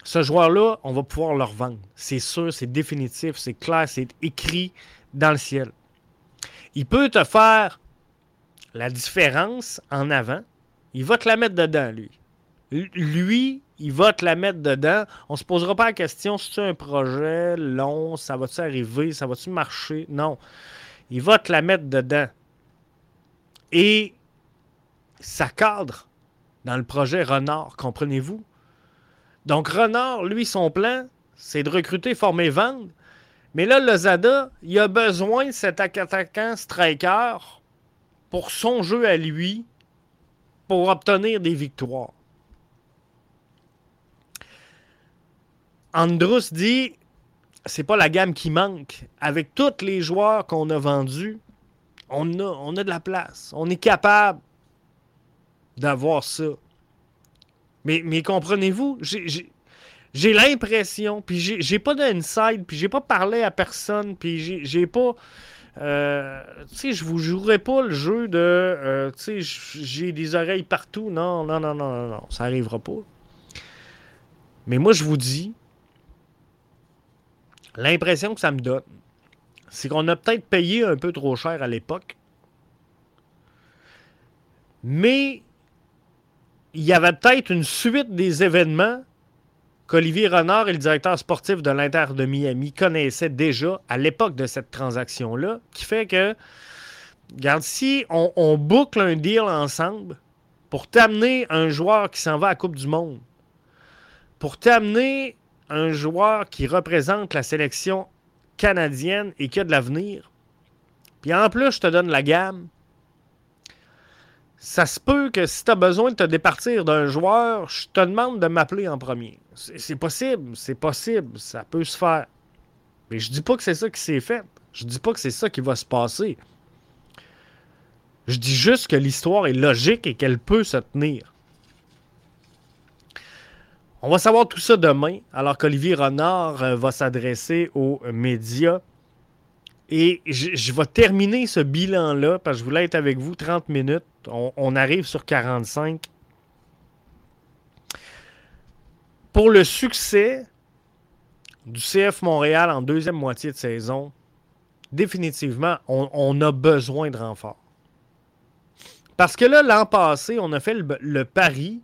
Ce joueur-là, on va pouvoir le revendre. C'est sûr, c'est définitif, c'est clair, c'est écrit dans le ciel. Il peut te faire la différence en avant, il va te la mettre dedans, lui. Lui, il va te la mettre dedans. On ne se posera pas la question si c'est un projet long, ça va-tu arriver, ça va-tu marcher? Non. Il va te la mettre dedans. Et ça cadre dans le projet Renard, comprenez-vous? Donc, Renard, lui, son plan, c'est de recruter, former, vendre. Mais là, Lozada, il a besoin de cet attaquant striker pour son jeu à lui pour obtenir des victoires. Andrus dit c'est pas la gamme qui manque. Avec tous les joueurs qu'on a vendus, on a, on a de la place. On est capable d'avoir ça. Mais, comprenez-vous, j'ai l'impression, puis j'ai pas d'inside, puis j'ai pas parlé à personne, puis j'ai pas. Euh, tu sais, je vous jouerai pas le jeu de, euh, tu sais, j'ai des oreilles partout. Non, non, non, non, non, non, ça arrivera pas. Mais moi, je vous dis, l'impression que ça me donne, c'est qu'on a peut-être payé un peu trop cher à l'époque. Mais il y avait peut-être une suite des événements qu'Olivier Renard et le directeur sportif de l'Inter de Miami connaissaient déjà à l'époque de cette transaction-là, qui fait que, regarde, si on, boucle un deal ensemble pour t'amener un joueur qui s'en va à la Coupe du Monde, pour t'amener un joueur qui représente la sélection canadienne et qui a de l'avenir, puis en plus, je te donne la gamme, ça se peut que si tu as besoin de te départir d'un joueur, je te demande de m'appeler en premier. C'est possible, c'est possible, ça peut se faire. Mais je dis pas que c'est ça qui s'est fait. Je dis pas que c'est ça qui va se passer. Je dis juste que l'histoire est logique et qu'elle peut se tenir. On va savoir tout ça demain, alors qu'Olivier Renard euh, va s'adresser aux médias. Et je, vais terminer ce bilan-là, parce que je voulais être avec vous 30 minutes. On, arrive sur 45. Pour le succès du CF Montréal en deuxième moitié de saison, définitivement, on, a besoin de renfort. Parce que là, l'an passé, on a fait le, pari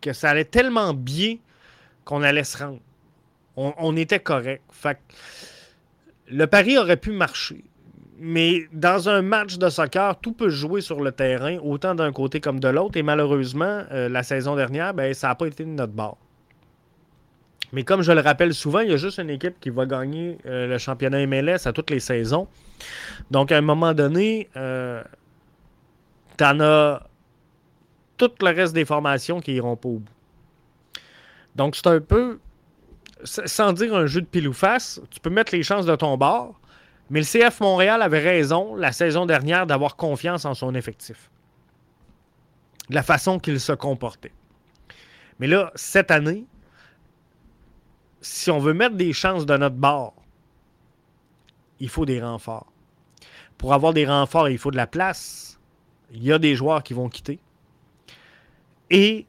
que ça allait tellement bien qu'on allait se rendre on, était correct. Le pari aurait pu marcher. Mais dans un match de soccer, tout peut jouer sur le terrain, autant d'un côté comme de l'autre. Et malheureusement, euh, la saison dernière, ben, ça n'a pas été de notre bord. Mais comme je le rappelle souvent, il y a juste une équipe qui va gagner euh, le championnat MLS à toutes les saisons. Donc, à un moment donné, euh, tu en as tout le reste des formations qui iront pas au bout. Donc, c'est un peu sans dire un jeu de pile ou face, tu peux mettre les chances de ton bord, mais le CF Montréal avait raison la saison dernière d'avoir confiance en son effectif. De la façon qu'il se comportait. Mais là, cette année, si on veut mettre des chances de notre bord, il faut des renforts. Pour avoir des renforts, il faut de la place. Il y a des joueurs qui vont quitter. Et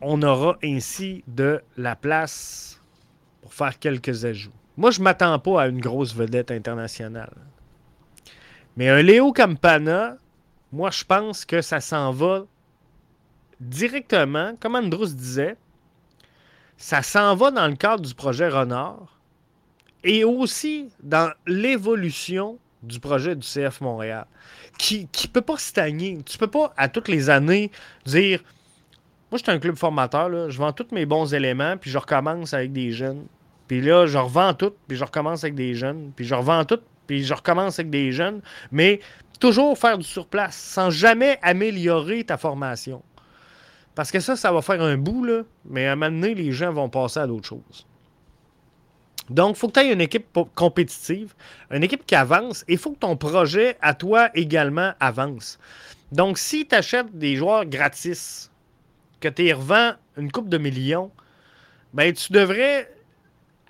on aura ainsi de la place pour faire quelques ajouts. Moi, je m'attends pas à une grosse vedette internationale. Mais un Léo Campana, moi, je pense que ça s'en va directement, comme Andrus disait, ça s'en va dans le cadre du projet Renard et aussi dans l'évolution du projet du CF Montréal, qui ne peut pas stagner. Tu ne peux pas, à toutes les années, dire moi, je suis un club formateur. Je vends tous mes bons éléments, puis je recommence avec des jeunes. Puis là, je revends tout, puis je recommence avec des jeunes. Puis je revends tout, puis je recommence avec des jeunes. Mais toujours faire du surplace, sans jamais améliorer ta formation. Parce que ça, ça va faire un bout, là, mais à un moment donné, les gens vont passer à d'autres choses. Donc, il faut que tu aies une équipe compétitive, une équipe qui avance, et il faut que ton projet à toi également avance. Donc, si tu achètes des joueurs gratis, que tu revends une coupe de millions, ben tu devrais,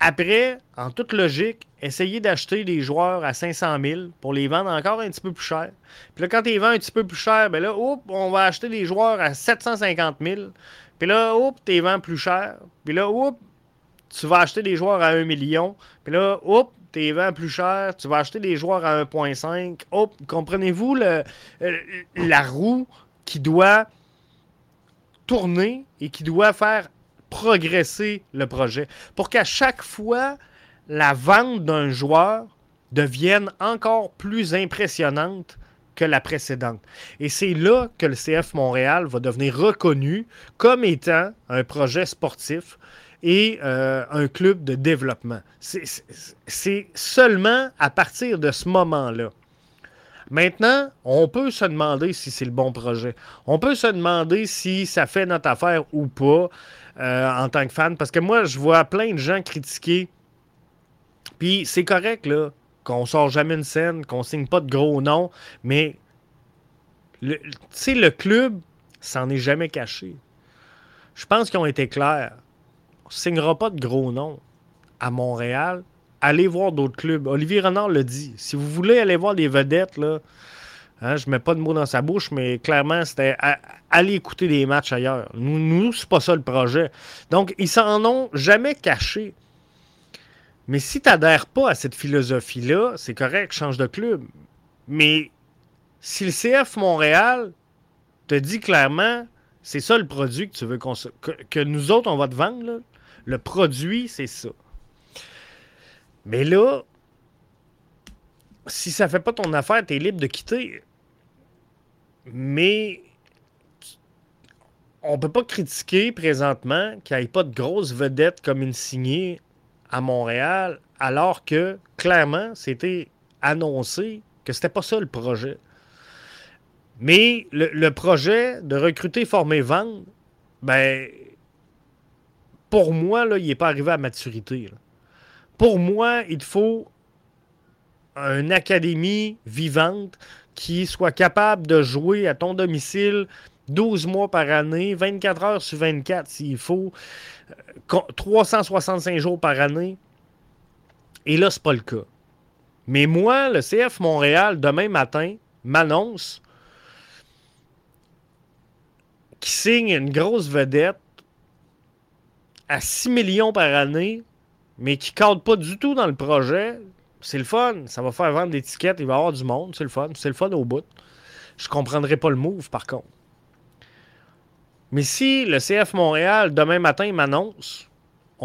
après, en toute logique, essayer d'acheter des joueurs à 500 000 pour les vendre encore un petit peu plus cher. Puis là, quand tu les vends un petit peu plus cher, ben là, on va acheter des joueurs à 750 000. Puis là, tu les vends plus cher. Puis là, oups, tu vas acheter des joueurs à 1 million. Puis là, tu les vends plus cher. Tu vas acheter des joueurs à 1,5. Oups, comprenez-vous euh, la roue qui doit tourner et qui doit faire progresser le projet pour qu'à chaque fois, la vente d'un joueur devienne encore plus impressionnante que la précédente. Et c'est là que le CF Montréal va devenir reconnu comme étant un projet sportif et euh, un club de développement. C'est seulement à partir de ce moment-là Maintenant, on peut se demander si c'est le bon projet. On peut se demander si ça fait notre affaire ou pas euh, en tant que fan. Parce que moi, je vois plein de gens critiquer. Puis c'est correct, là, qu'on sort jamais une scène, qu'on signe pas de gros noms. Mais, tu sais, le club s'en est jamais caché. Je pense qu'ils ont été clairs. On ne signera pas de gros noms à Montréal allez voir d'autres clubs. Olivier Renard le dit. Si vous voulez aller voir des vedettes, là, Hein, je ne mets pas de mots dans sa bouche, mais clairement, c'était aller écouter des matchs ailleurs. Nous, nous c'est pas ça le projet. Donc, ils s'en ont jamais caché. Mais si tu n'adhères pas à cette philosophie-là, c'est correct, change de club. Mais si le CF Montréal te dit clairement, c'est ça le produit que tu veux que, que, nous autres, on va te vendre, le produit, c'est ça. Mais là, si ça fait pas ton affaire, tu es libre de quitter. Mais on peut pas critiquer présentement qu'il n'y ait pas de grosses vedettes comme une signée à Montréal, alors que clairement, c'était annoncé que c'était pas ça le projet. Mais le, projet de recruter, former, vendre, ben, pour moi, là, il n'est pas arrivé à maturité. Pour moi, il faut une académie vivante qui soit capable de jouer à ton domicile 12 mois par année, 24 heures sur 24 s'il faut, 365 euh, jours par année. Et là, ce n'est pas le cas. Mais moi, le CF Montréal, demain matin, m'annonce qu'il signe une grosse vedette à 6 millions par année, mais qui ne cadre pas du tout dans le projet c'est le fun. Ça va faire vendre des tickets. Il va y avoir du monde. C'est le fun. C'est le fun au bout. Je comprendrai pas le move, par contre. Mais si le CF Montréal, demain matin, m'annonce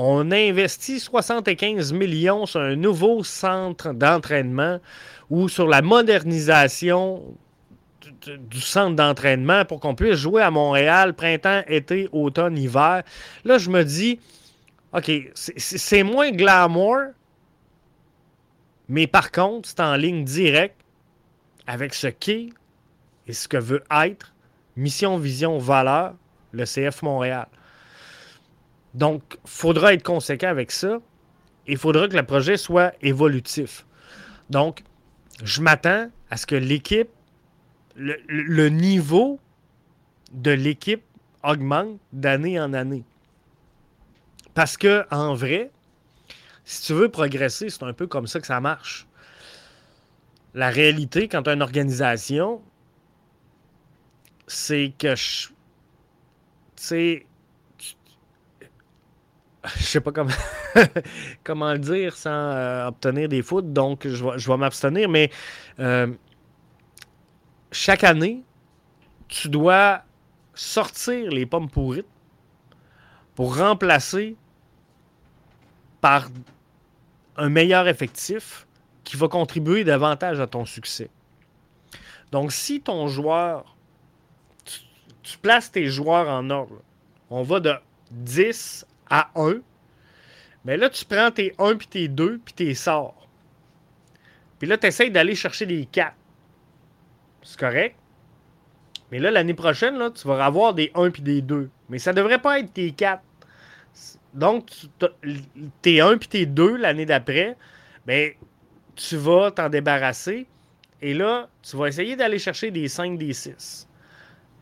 on investit 75 millions sur un nouveau centre d'entraînement ou sur la modernisation du centre d'entraînement pour qu'on puisse jouer à Montréal printemps, été, automne, hiver. Là, je me dis, OK, c'est moins glamour, mais par contre, c'est en ligne directe avec ce qu'est et ce que veut être mission, vision, valeur, le CF Montréal. Donc, il faudra être conséquent avec ça. Il faudra que le projet soit évolutif. Donc, je m'attends à ce que l'équipe, le, le, niveau de l'équipe augmente d'année en année. Parce que, en vrai, si tu veux progresser, c'est un peu comme ça que ça marche. La réalité, quand tu as une organisation, c'est que je. Tu sais. Je sais pas comment, le dire sans euh, obtenir des foot, donc je vais, je vais m'abstenir, mais euh, chaque année, tu dois sortir les pommes pourrites pour remplacer par un meilleur effectif qui va contribuer davantage à ton succès. Donc, si ton joueur, tu, places tes joueurs en ordre, on va de 10 à 1, mais là, tu prends tes 1 puis tes 2 puis tes sors. Puis là, tu essaies d'aller chercher les 4. C'est correct. Mais là, l'année prochaine, tu vas avoir des 1 puis des 2. Mais ça ne devrait pas être tes 4. Donc, t'es 1 puis t'es 2 l'année d'après, ben, tu vas t'en débarrasser. Et là, tu vas essayer d'aller chercher des 5, des 6.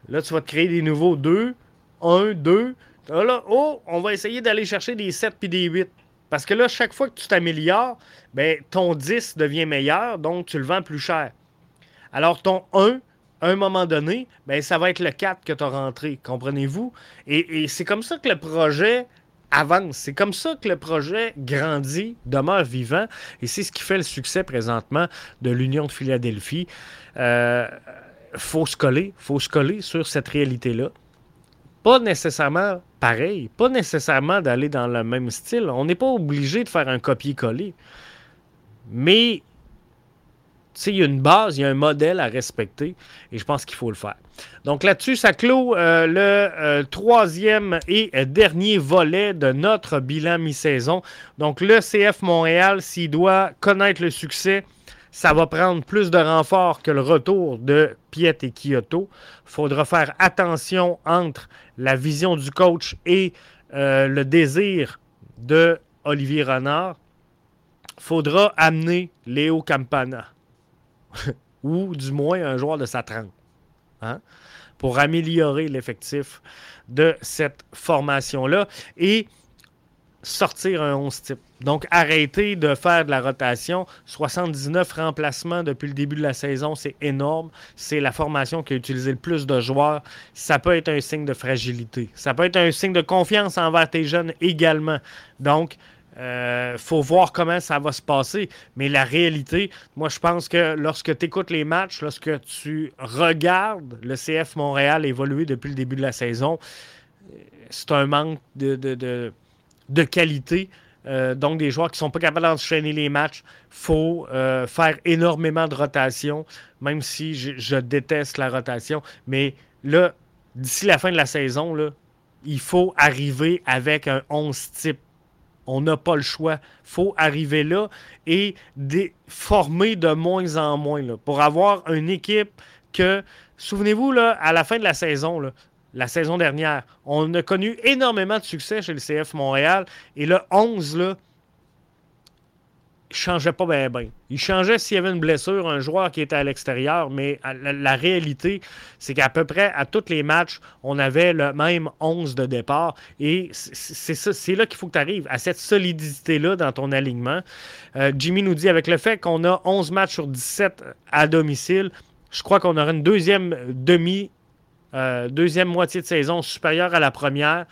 Là, tu vas te créer des nouveaux 2, 1, 2. Là, oh, on va essayer d'aller chercher des 7 puis des 8. Parce que là, chaque fois que tu t'améliores, ben, ton 10 devient meilleur, donc tu le vends plus cher. Alors, ton 1, à un moment donné, ben, ça va être le 4 que tu as rentré. Comprenez-vous? et c'est comme ça que le projet avance. C'est comme ça que le projet grandit, demeure vivant, et c'est ce qui fait le succès présentement de l'Union de Philadelphie. Il euh, faut se coller, faut se coller sur cette réalité-là. Pas nécessairement pareil, pas nécessairement d'aller dans le même style. On n'est pas obligé de faire un copier-coller. Mais il y a une base, il y a un modèle à respecter et je pense qu'il faut le faire. Donc là-dessus, ça clôt euh, le euh, troisième et dernier volet de notre bilan mi-saison. Donc le CF Montréal, s'il doit connaître le succès, ça va prendre plus de renforts que le retour de Piet et Kyoto. Il faudra faire attention entre la vision du coach et euh, le désir de Olivier Renard. Il faudra amener Léo Campana ou du moins un joueur de sa trempe, hein, pour améliorer l'effectif de cette formation-là. Et sortir un 11 type. Donc, arrêter de faire de la rotation. 79 remplacements depuis le début de la saison, c'est énorme. C'est la formation qui a utilisé le plus de joueurs. Ça peut être un signe de fragilité. Ça peut être un signe de confiance envers tes jeunes également. Donc, euh, faut voir comment ça va se passer. Mais la réalité, moi, je pense que lorsque tu écoutes les matchs, lorsque tu regardes le CF Montréal évoluer depuis le début de la saison, c'est un manque de, de, qualité. Euh, donc, des joueurs qui ne sont pas capables d'enchaîner les matchs. Il faut euh, faire énormément de rotation, même si je, déteste la rotation. Mais là, d'ici la fin de la saison, là, il faut arriver avec un 11 type on n'a pas le choix. Faut arriver là et former de moins en moins pour avoir une équipe que, souvenez-vous, à la fin de la saison, la saison dernière, on a connu énormément de succès chez le CF Montréal et le 11, là, changeait pas bien. Il changeait s'il y avait une blessure, un joueur qui était à l'extérieur, mais la, réalité, c'est qu'à peu près à tous les matchs, on avait le même 11 de départ. Et c'est là qu'il faut que tu arrives, à cette solidité-là dans ton alignement. Euh, Jimmy nous dit, avec le fait qu'on a 11 matchs sur 17 à domicile, je crois qu'on aura une deuxième demi, euh, deuxième moitié de saison supérieure à la première.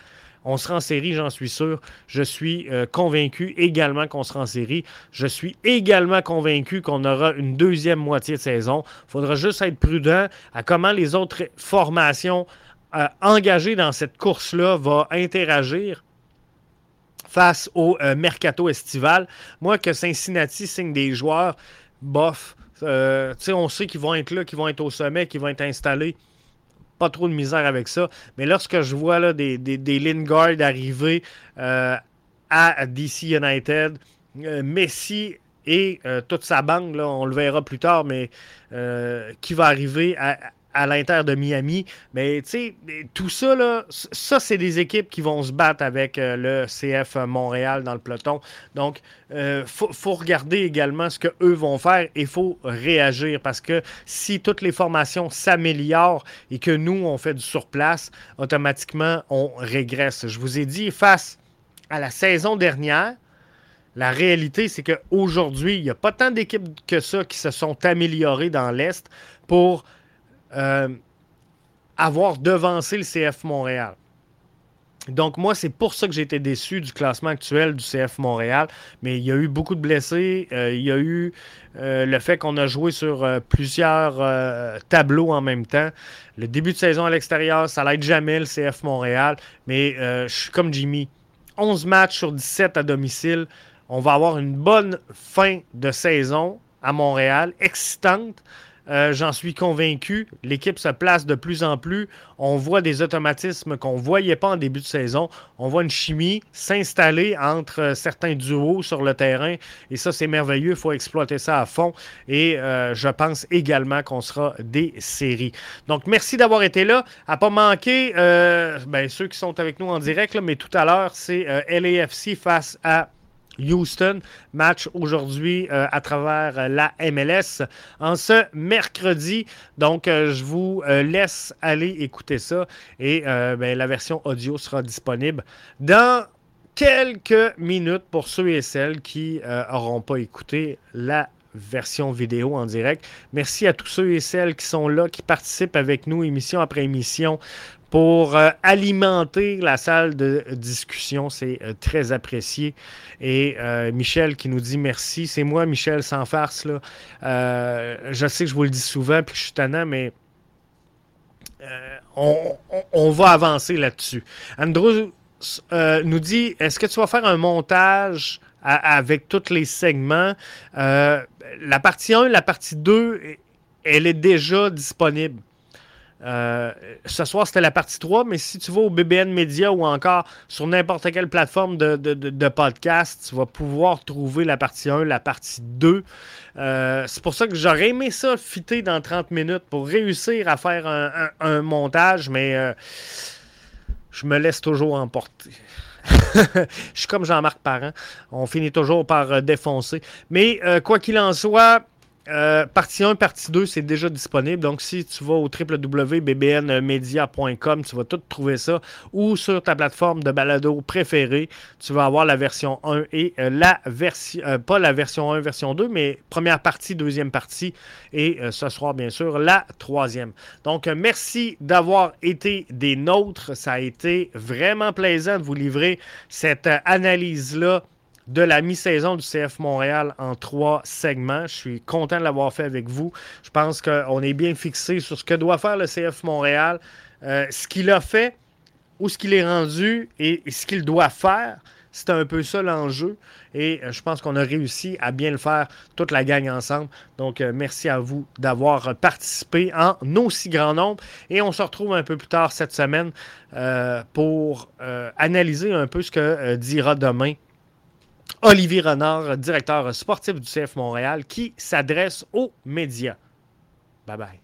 On sera en série, j'en suis sûr. Je suis euh, convaincu également qu'on sera en série. Je suis également convaincu qu'on aura une deuxième moitié de saison. Il faudra juste être prudent à comment les autres formations euh, engagées dans cette course-là vont interagir face au euh, mercato estival. Moi, que Cincinnati signe des joueurs, bof. on sait qu'ils vont être là, qu'ils vont être au sommet, qu'ils vont être installés pas trop de misère avec ça. Mais lorsque je vois là, des, des, des Lingard arriver euh, à DC United, euh, Messi et euh, toute sa bande, on le verra plus tard, mais qui va arriver à, à l'Inter de Miami. Mais tu sais, tout ça, là, ça, c'est des équipes qui vont se battre avec euh, le CF Montréal dans le peloton. Donc, il euh, faut, regarder également ce qu'eux vont faire et il faut réagir parce que si toutes les formations s'améliorent et que nous, on fait du surplace, automatiquement, on régresse. Je vous ai dit, face à la saison dernière, la réalité, c'est qu'aujourd'hui, il n'y a pas tant d'équipes que ça qui se sont améliorées dans l'Est pour euh, avoir devancé le CF Montréal. Donc, moi, c'est pour ça que j'ai été déçu du classement actuel du CF Montréal. Mais il y a eu beaucoup de blessés. Euh, il y a eu euh, le fait qu'on a joué sur plusieurs tableaux en même temps. Le début de saison à l'extérieur, ça l'aide jamais le CF Montréal. Mais je suis comme Jimmy. 11 matchs sur 17 à domicile. On va avoir une bonne fin de saison à Montréal, excitante. Euh, j'en suis convaincu. L'équipe se place de plus en plus. On voit des automatismes qu'on ne voyait pas en début de saison. On voit une chimie s'installer entre euh, certains duos sur le terrain. Et ça, c'est merveilleux. Il faut exploiter ça à fond. Et euh, je pense également qu'on sera des séries. Donc, merci d'avoir été là. À pas manquer, ben, ceux qui sont avec nous en direct, mais tout à l'heure, c'est LAFC face à Houston. Match aujourd'hui euh, à travers euh, la MLS en ce mercredi. Donc, euh, je vous laisse aller écouter ça et ben, la version audio sera disponible dans quelques minutes pour ceux et celles qui n'auront pas écouté la version vidéo en direct. Merci à tous ceux et celles qui sont là, qui participent avec nous émission après émission pour euh, alimenter la salle de discussion. C'est euh, très apprécié. Et euh, Michel qui nous dit merci. C'est moi, Michel, sans farce. Là. je sais que je vous le dis souvent puis que je suis tannant, mais on, va avancer là-dessus. Andrew nous dit est-ce que tu vas faire un montage avec tous les segments? La partie 1, la partie 2, elle est déjà disponible. Euh, ce soir, c'était la partie 3, mais si tu vas au BBN Media ou encore sur n'importe quelle plateforme de, podcast, tu vas pouvoir trouver la partie 1, la partie 2. Euh, c'est pour ça que j'aurais aimé ça fitter dans 30 minutes pour réussir à faire un, montage, mais euh, je me laisse toujours emporter. je suis comme Jean-Marc Parent. On finit toujours par défoncer. Mais quoi qu'il en soit, euh, partie 1, partie 2, c'est déjà disponible. Donc, si tu vas au www.bbnmedia.com, tu vas tout trouver ça. Ou sur ta plateforme de balado préférée, tu vas avoir la version 1 et euh, la version, euh, pas la version 1, version 2, mais première partie, deuxième partie. Et ce soir, bien sûr, la troisième. Donc, merci d'avoir été des nôtres. Ça a été vraiment plaisant de vous livrer cette analyse-là de la mi-saison du CF Montréal en trois segments. Je suis content de l'avoir fait avec vous. Je pense qu'on est bien fixé sur ce que doit faire le CF Montréal, euh, ce qu'il a fait, où ce qu'il est rendu et, ce qu'il doit faire. C'est un peu ça l'enjeu. Et euh, je pense qu'on a réussi à bien le faire, toute la gang ensemble. Donc, euh, merci à vous d'avoir participé en aussi grand nombre. Et on se retrouve un peu plus tard cette semaine pour analyser un peu ce que dira demain Olivier Renard, directeur sportif du CF Montréal, qui s'adresse aux médias. Bye bye.